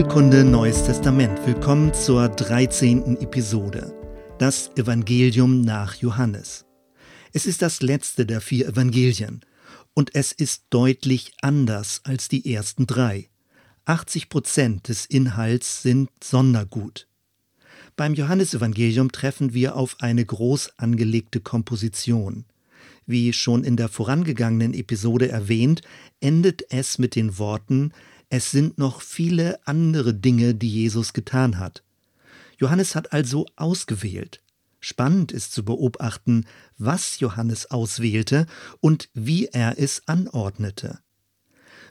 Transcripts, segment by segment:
Bibelkunde Neues Testament. Willkommen zur 13. Episode. Das Evangelium nach Johannes. Es ist das letzte der vier Evangelien und es ist deutlich anders als die ersten drei. 80 Prozent des Inhalts sind Sondergut. Beim Johannesevangelium treffen wir auf eine groß angelegte Komposition. Wie schon in der vorangegangenen Episode erwähnt, endet es mit den Worten Es sind noch viele andere Dinge, die Jesus getan hat. Johannes hat also ausgewählt. Spannend ist zu beobachten, was Johannes auswählte und wie er es anordnete.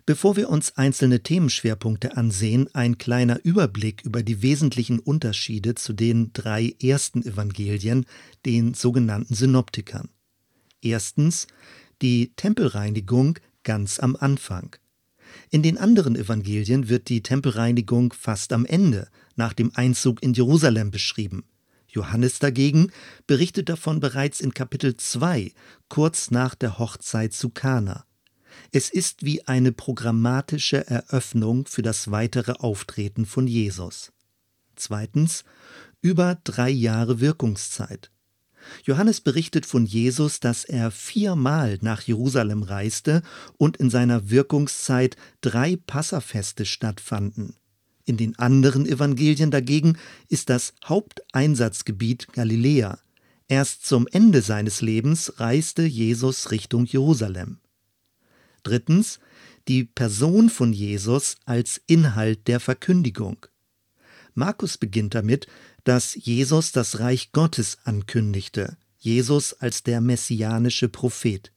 Bevor wir uns einzelne Themenschwerpunkte ansehen, ein kleiner Überblick über die wesentlichen Unterschiede zu den drei ersten Evangelien, den sogenannten Synoptikern. Erstens die Tempelreinigung ganz am Anfang. In den anderen Evangelien wird die Tempelreinigung fast am Ende, nach dem Einzug in Jerusalem beschrieben. Johannes dagegen berichtet davon bereits in Kapitel 2, kurz nach der Hochzeit zu Kana. Es ist wie eine programmatische Eröffnung für das weitere Auftreten von Jesus. Zweitens, über drei Jahre Wirkungszeit. Johannes berichtet von Jesus, dass er viermal nach Jerusalem reiste und in seiner Wirkungszeit drei Passafeste stattfanden. In den anderen Evangelien dagegen ist das Haupteinsatzgebiet Galiläa. Erst zum Ende seines Lebens reiste Jesus Richtung Jerusalem. Drittens die Person von Jesus als Inhalt der Verkündigung. Markus beginnt damit, dass Jesus das Reich Gottes ankündigte, Jesus als der messianische Prophet.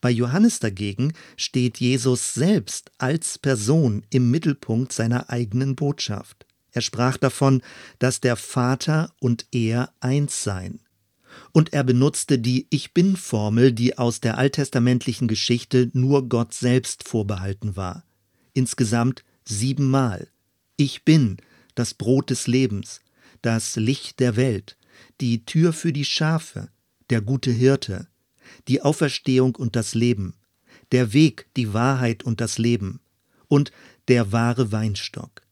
Bei Johannes dagegen steht Jesus selbst als Person im Mittelpunkt seiner eigenen Botschaft. Er sprach davon, dass der Vater und er eins seien und er benutzte die Ich bin-Formel, die aus der alttestamentlichen Geschichte nur Gott selbst vorbehalten war. Insgesamt siebenmal. Ich bin das Brot des Lebens, das Licht der Welt, die Tür für die Schafe, der gute Hirte, die Auferstehung und das Leben, der Weg, die Wahrheit und das Leben und der wahre Weinstock.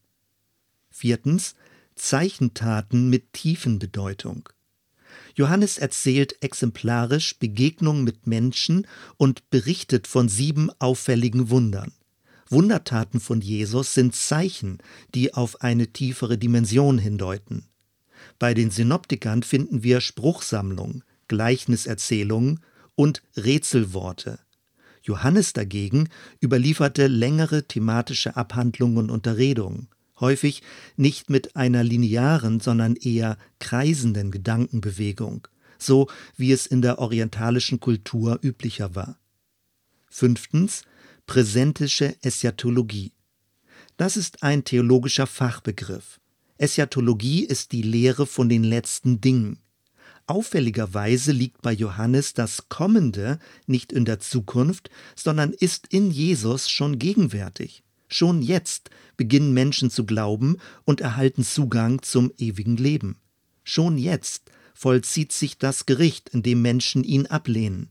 Viertens Zeichentaten mit tiefen Bedeutung. Johannes erzählt exemplarisch Begegnungen mit Menschen und berichtet von sieben auffälligen Wundern. Wundertaten von Jesus sind Zeichen, die auf eine tiefere Dimension hindeuten. Bei den Synoptikern finden wir Spruchsammlungen, Gleichniserzählungen und Rätselworte. Johannes dagegen überlieferte längere thematische Abhandlungen und Unterredungen häufig nicht mit einer linearen, sondern eher kreisenden Gedankenbewegung, so wie es in der orientalischen Kultur üblicher war. Fünftens präsentische Eschatologie. Das ist ein theologischer Fachbegriff. Eschatologie ist die Lehre von den letzten Dingen. Auffälligerweise liegt bei Johannes das Kommende nicht in der Zukunft, sondern ist in Jesus schon gegenwärtig. Schon jetzt beginnen Menschen zu glauben und erhalten Zugang zum ewigen Leben. Schon jetzt vollzieht sich das Gericht, in dem Menschen ihn ablehnen.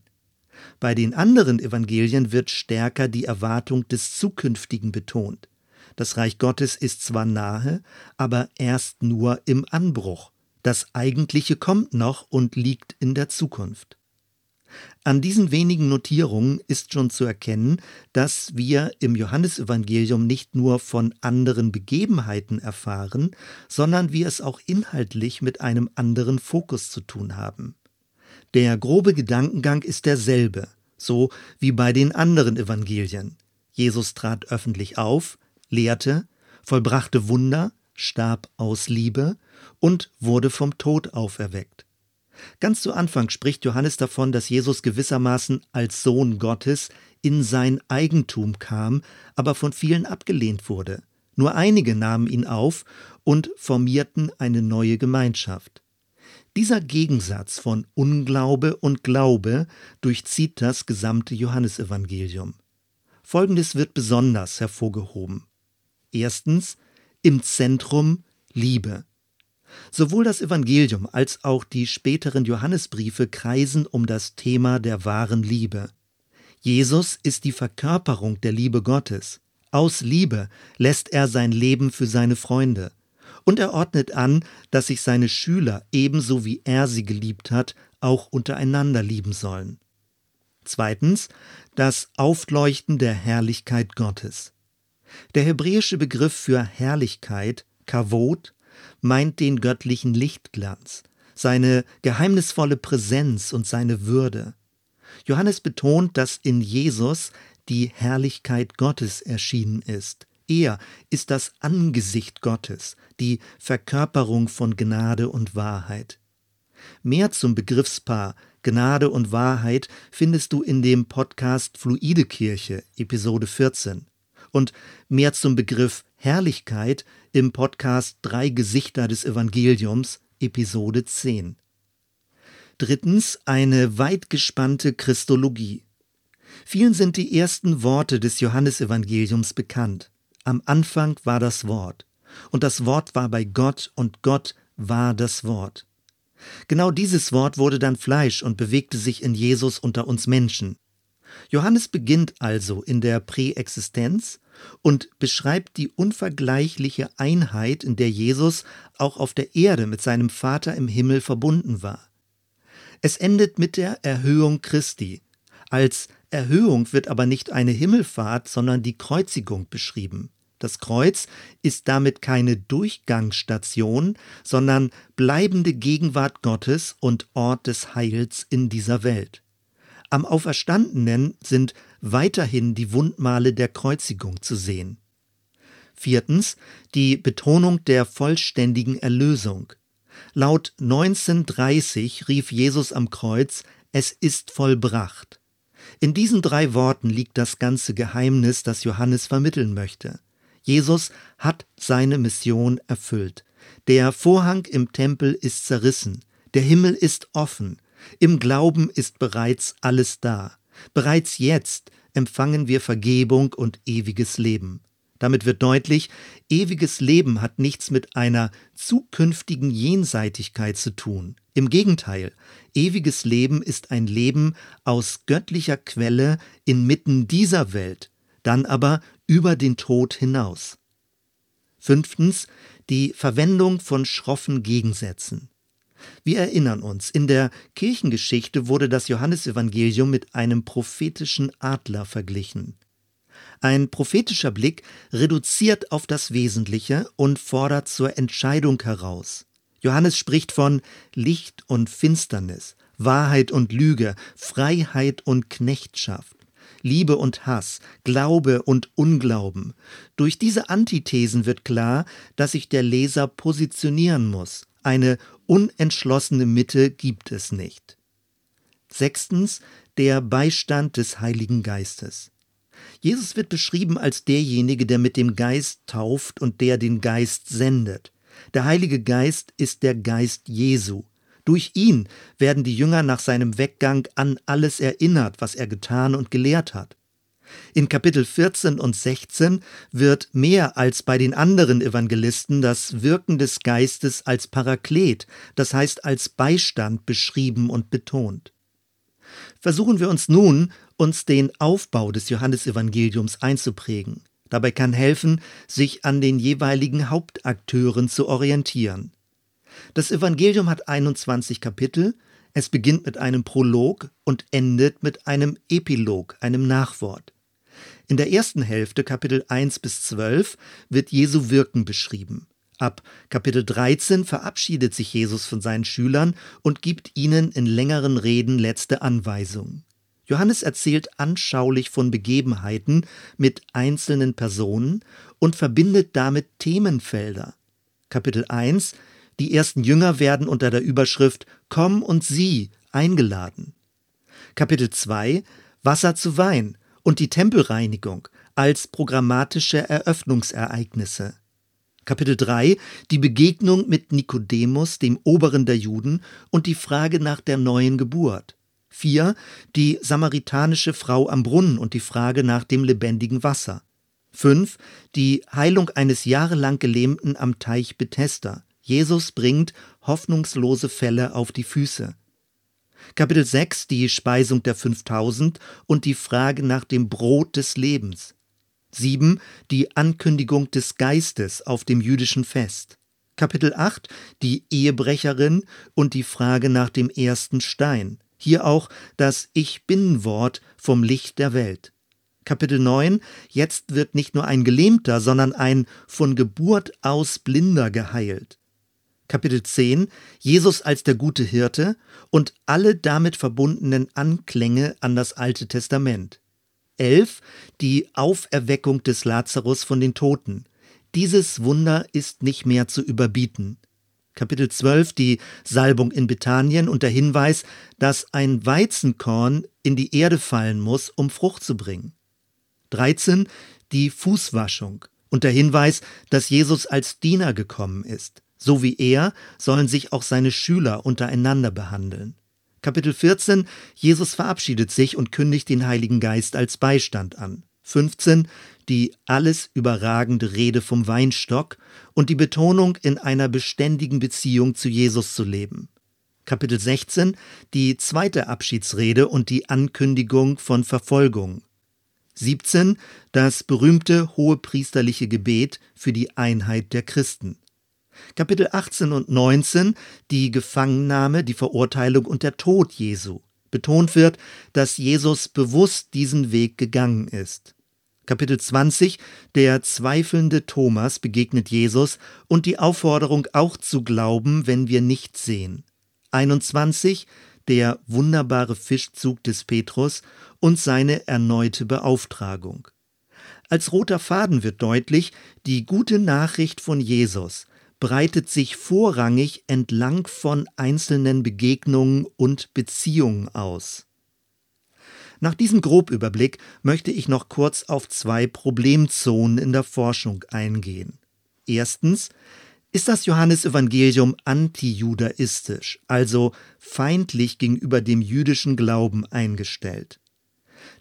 Bei den anderen Evangelien wird stärker die Erwartung des Zukünftigen betont. Das Reich Gottes ist zwar nahe, aber erst nur im Anbruch. Das Eigentliche kommt noch und liegt in der Zukunft. An diesen wenigen Notierungen ist schon zu erkennen, dass wir im Johannesevangelium nicht nur von anderen Begebenheiten erfahren, sondern wir es auch inhaltlich mit einem anderen Fokus zu tun haben. Der grobe Gedankengang ist derselbe, so wie bei den anderen Evangelien. Jesus trat öffentlich auf, lehrte, vollbrachte Wunder, starb aus Liebe und wurde vom Tod auferweckt. Ganz zu Anfang spricht Johannes davon, dass Jesus gewissermaßen als Sohn Gottes in sein Eigentum kam, aber von vielen abgelehnt wurde. Nur einige nahmen ihn auf und formierten eine neue Gemeinschaft. Dieser Gegensatz von Unglaube und Glaube durchzieht das gesamte Johannesevangelium. Folgendes wird besonders hervorgehoben. Erstens im Zentrum Liebe. Sowohl das Evangelium als auch die späteren Johannesbriefe kreisen um das Thema der wahren Liebe. Jesus ist die Verkörperung der Liebe Gottes. Aus Liebe lässt er sein Leben für seine Freunde. Und er ordnet an, dass sich seine Schüler ebenso wie er sie geliebt hat, auch untereinander lieben sollen. Zweitens, das Aufleuchten der Herrlichkeit Gottes. Der hebräische Begriff für Herrlichkeit, Kavod, meint den göttlichen Lichtglanz, seine geheimnisvolle Präsenz und seine Würde. Johannes betont, dass in Jesus die Herrlichkeit Gottes erschienen ist. Er ist das Angesicht Gottes, die Verkörperung von Gnade und Wahrheit. Mehr zum Begriffspaar Gnade und Wahrheit findest du in dem Podcast Fluide Kirche, Episode 14. Und mehr zum Begriff Herrlichkeit im Podcast Drei Gesichter des Evangeliums, Episode 10. Drittens eine weit gespannte Christologie. Vielen sind die ersten Worte des Johannesevangeliums bekannt. Am Anfang war das Wort, und das Wort war bei Gott, und Gott war das Wort. Genau dieses Wort wurde dann Fleisch und bewegte sich in Jesus unter uns Menschen. Johannes beginnt also in der Präexistenz und beschreibt die unvergleichliche Einheit, in der Jesus auch auf der Erde mit seinem Vater im Himmel verbunden war. Es endet mit der Erhöhung Christi. Als Erhöhung wird aber nicht eine Himmelfahrt, sondern die Kreuzigung beschrieben. Das Kreuz ist damit keine Durchgangsstation, sondern bleibende Gegenwart Gottes und Ort des Heils in dieser Welt. Am Auferstandenen sind weiterhin die Wundmale der Kreuzigung zu sehen. Viertens die Betonung der vollständigen Erlösung. Laut 1930 rief Jesus am Kreuz, es ist vollbracht. In diesen drei Worten liegt das ganze Geheimnis, das Johannes vermitteln möchte. Jesus hat seine Mission erfüllt. Der Vorhang im Tempel ist zerrissen, der Himmel ist offen, im Glauben ist bereits alles da. Bereits jetzt empfangen wir Vergebung und ewiges Leben. Damit wird deutlich, ewiges Leben hat nichts mit einer zukünftigen Jenseitigkeit zu tun. Im Gegenteil, ewiges Leben ist ein Leben aus göttlicher Quelle inmitten dieser Welt, dann aber über den Tod hinaus. Fünftens, die Verwendung von schroffen Gegensätzen. Wir erinnern uns, in der Kirchengeschichte wurde das Johannesevangelium mit einem prophetischen Adler verglichen. Ein prophetischer Blick reduziert auf das Wesentliche und fordert zur Entscheidung heraus. Johannes spricht von Licht und Finsternis, Wahrheit und Lüge, Freiheit und Knechtschaft. Liebe und Hass, Glaube und Unglauben. Durch diese Antithesen wird klar, dass sich der Leser positionieren muss. Eine unentschlossene Mitte gibt es nicht. Sechstens der Beistand des Heiligen Geistes. Jesus wird beschrieben als derjenige, der mit dem Geist tauft und der den Geist sendet. Der Heilige Geist ist der Geist Jesu. Durch ihn werden die Jünger nach seinem Weggang an alles erinnert, was er getan und gelehrt hat. In Kapitel 14 und 16 wird mehr als bei den anderen Evangelisten das Wirken des Geistes als Paraklet, das heißt als Beistand beschrieben und betont. Versuchen wir uns nun, uns den Aufbau des Johannesevangeliums einzuprägen. Dabei kann helfen, sich an den jeweiligen Hauptakteuren zu orientieren. Das Evangelium hat 21 Kapitel, es beginnt mit einem Prolog und endet mit einem Epilog, einem Nachwort. In der ersten Hälfte, Kapitel 1 bis 12, wird Jesu Wirken beschrieben. Ab Kapitel 13 verabschiedet sich Jesus von seinen Schülern und gibt ihnen in längeren Reden letzte Anweisungen. Johannes erzählt anschaulich von Begebenheiten mit einzelnen Personen und verbindet damit Themenfelder. Kapitel 1 Die ersten Jünger werden unter der Überschrift Komm und sieh eingeladen. Kapitel 2 Wasser zu Wein und die Tempelreinigung als programmatische Eröffnungsereignisse. Kapitel 3 Die Begegnung mit Nikodemus, dem Oberen der Juden, und die Frage nach der neuen Geburt. 4. Die samaritanische Frau am Brunnen und die Frage nach dem lebendigen Wasser. 5. Die Heilung eines jahrelang Gelähmten am Teich Bethesda. Jesus bringt hoffnungslose Fälle auf die Füße. Kapitel 6 die Speisung der 5000 und die Frage nach dem Brot des Lebens. 7. Die Ankündigung des Geistes auf dem jüdischen Fest. Kapitel 8. Die Ehebrecherin und die Frage nach dem ersten Stein. Hier auch das Ich Bin-Wort vom Licht der Welt. Kapitel 9. Jetzt wird nicht nur ein Gelähmter, sondern ein von Geburt aus Blinder geheilt. Kapitel 10. Jesus als der gute Hirte und alle damit verbundenen Anklänge an das Alte Testament. 11 die Auferweckung des Lazarus von den Toten. Dieses Wunder ist nicht mehr zu überbieten. Kapitel 12 die Salbung in Bethanien und der Hinweis, dass ein Weizenkorn in die Erde fallen muss, um Frucht zu bringen. 13 die Fußwaschung und der Hinweis, dass Jesus als Diener gekommen ist. So wie er sollen sich auch seine Schüler untereinander behandeln. Kapitel 14 Jesus verabschiedet sich und kündigt den Heiligen Geist als Beistand an. 15 die alles überragende Rede vom Weinstock und die Betonung, in einer beständigen Beziehung zu Jesus zu leben. Kapitel 16 die zweite Abschiedsrede und die Ankündigung von Verfolgung. 17 das berühmte hohepriesterliche Gebet für die Einheit der Christen. Kapitel 18 und 19 die Gefangennahme, die Verurteilung und der Tod Jesu. Betont wird, dass Jesus bewusst diesen Weg gegangen ist. Kapitel 20 der zweifelnde Thomas begegnet Jesus und die Aufforderung auch zu glauben, wenn wir nicht sehen. 21 der wunderbare Fischzug des Petrus und seine erneute Beauftragung. Als roter Faden wird deutlich, die gute Nachricht von Jesus breitet sich vorrangig entlang von einzelnen Begegnungen und Beziehungen aus. Nach diesem Grobüberblick möchte ich noch kurz auf zwei Problemzonen in der Forschung eingehen. Erstens ist das Johannesevangelium antijudaistisch, also feindlich gegenüber dem jüdischen Glauben eingestellt.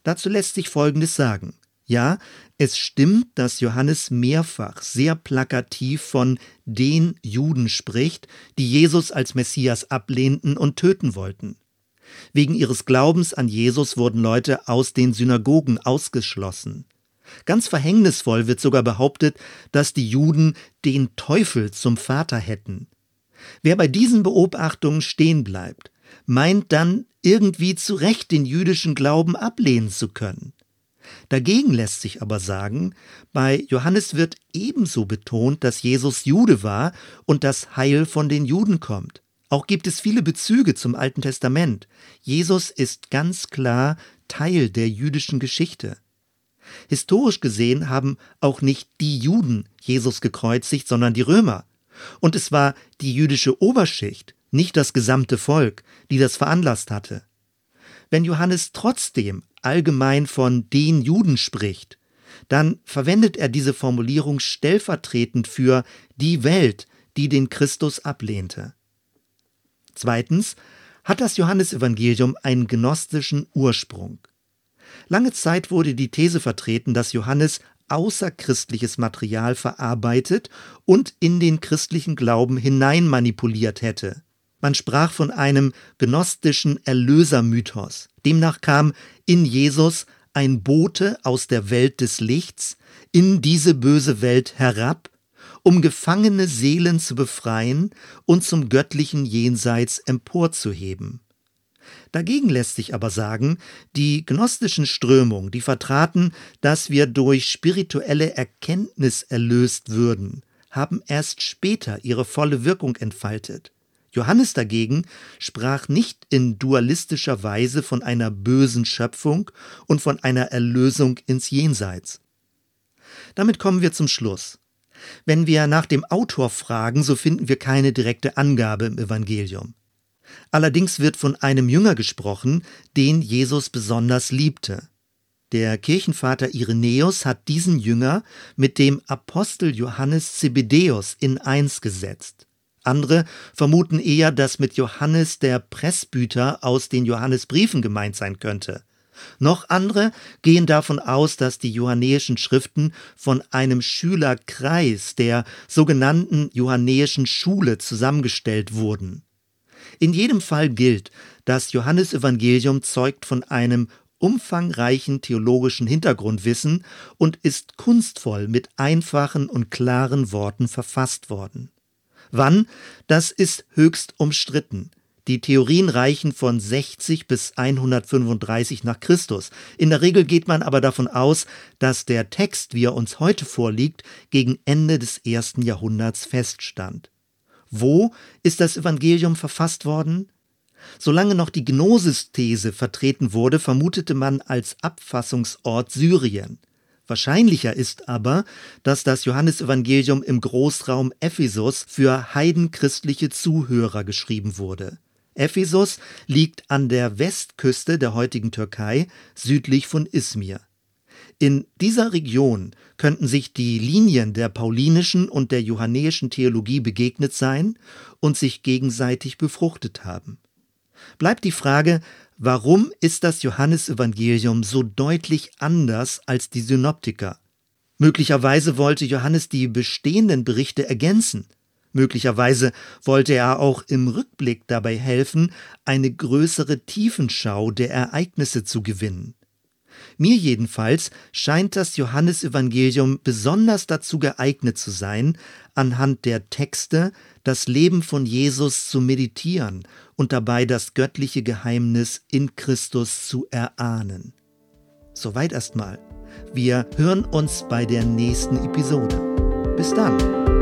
Dazu lässt sich Folgendes sagen. Ja, es stimmt, dass Johannes mehrfach sehr plakativ von den Juden spricht, die Jesus als Messias ablehnten und töten wollten. Wegen ihres Glaubens an Jesus wurden Leute aus den Synagogen ausgeschlossen. Ganz verhängnisvoll wird sogar behauptet, dass die Juden den Teufel zum Vater hätten. Wer bei diesen Beobachtungen stehen bleibt, meint dann irgendwie zu Recht den jüdischen Glauben ablehnen zu können. Dagegen lässt sich aber sagen, bei Johannes wird ebenso betont, dass Jesus Jude war und das Heil von den Juden kommt. Auch gibt es viele Bezüge zum Alten Testament. Jesus ist ganz klar Teil der jüdischen Geschichte. Historisch gesehen haben auch nicht die Juden Jesus gekreuzigt, sondern die Römer. Und es war die jüdische Oberschicht, nicht das gesamte Volk, die das veranlasst hatte. Wenn Johannes trotzdem allgemein von den Juden spricht, dann verwendet er diese Formulierung stellvertretend für die Welt, die den Christus ablehnte. Zweitens hat das Johannesevangelium einen gnostischen Ursprung. Lange Zeit wurde die These vertreten, dass Johannes außerchristliches Material verarbeitet und in den christlichen Glauben hineinmanipuliert hätte. Man sprach von einem gnostischen Erlösermythos. Demnach kam in Jesus ein Bote aus der Welt des Lichts in diese böse Welt herab, um gefangene Seelen zu befreien und zum göttlichen Jenseits emporzuheben. Dagegen lässt sich aber sagen, die gnostischen Strömungen, die vertraten, dass wir durch spirituelle Erkenntnis erlöst würden, haben erst später ihre volle Wirkung entfaltet. Johannes dagegen sprach nicht in dualistischer Weise von einer bösen Schöpfung und von einer Erlösung ins Jenseits. Damit kommen wir zum Schluss. Wenn wir nach dem Autor fragen, so finden wir keine direkte Angabe im Evangelium. Allerdings wird von einem Jünger gesprochen, den Jesus besonders liebte. Der Kirchenvater Irenäus hat diesen Jünger mit dem Apostel Johannes Zebedäus in eins gesetzt. Andere vermuten eher, dass mit Johannes der Pressbüter aus den Johannesbriefen gemeint sein könnte. Noch andere gehen davon aus, dass die johannäischen Schriften von einem Schülerkreis der sogenannten johannäischen Schule zusammengestellt wurden. In jedem Fall gilt, das Johannesevangelium zeugt von einem umfangreichen theologischen Hintergrundwissen und ist kunstvoll mit einfachen und klaren Worten verfasst worden. Wann? Das ist höchst umstritten. Die Theorien reichen von 60 bis 135 nach Christus. In der Regel geht man aber davon aus, dass der Text, wie er uns heute vorliegt, gegen Ende des ersten Jahrhunderts feststand. Wo ist das Evangelium verfasst worden? Solange noch die Gnosis-These vertreten wurde, vermutete man als Abfassungsort Syrien. Wahrscheinlicher ist aber, dass das Johannesevangelium im Großraum Ephesus für heidenchristliche Zuhörer geschrieben wurde. Ephesus liegt an der Westküste der heutigen Türkei, südlich von Izmir. In dieser Region könnten sich die Linien der paulinischen und der johannäischen Theologie begegnet sein und sich gegenseitig befruchtet haben. Bleibt die Frage, warum ist das Johannesevangelium so deutlich anders als die Synoptiker? Möglicherweise wollte Johannes die bestehenden Berichte ergänzen. Möglicherweise wollte er auch im Rückblick dabei helfen, eine größere Tiefenschau der Ereignisse zu gewinnen. Mir jedenfalls scheint das Johannesevangelium besonders dazu geeignet zu sein, anhand der Texte das Leben von Jesus zu meditieren und dabei das göttliche Geheimnis in Christus zu erahnen. Soweit erstmal. Wir hören uns bei der nächsten Episode. Bis dann.